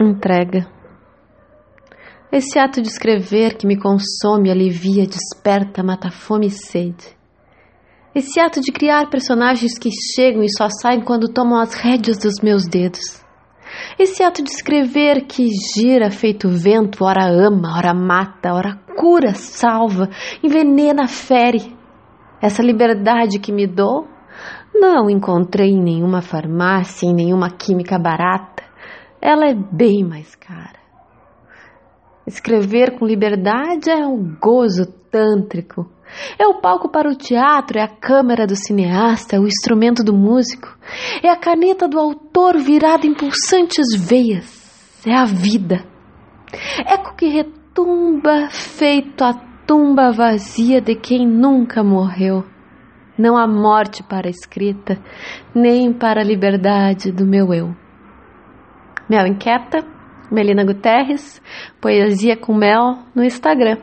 Entrega. Esse ato de escrever que me consome, alivia, desperta, mata fome e sede. Esse ato de criar personagens que chegam e só saem quando tomam as rédeas dos meus dedos. Esse ato de escrever que gira feito vento, ora ama, ora mata, ora cura, salva, envenena, fere. Essa liberdade que me dou, não encontrei em nenhuma farmácia, em nenhuma química barata. Ela é bem mais cara. Escrever com liberdade é um gozo tântrico é o palco para o teatro, é a câmera do cineasta, é o instrumento do músico, é a caneta do autor virada em pulsantes veias, é a vida. Eco que retumba, feito a tumba vazia de quem nunca morreu. Não há morte para a escrita, nem para a liberdade do meu eu. Mel Inquieta, Melina Guterres, Poesia com Mel no Instagram.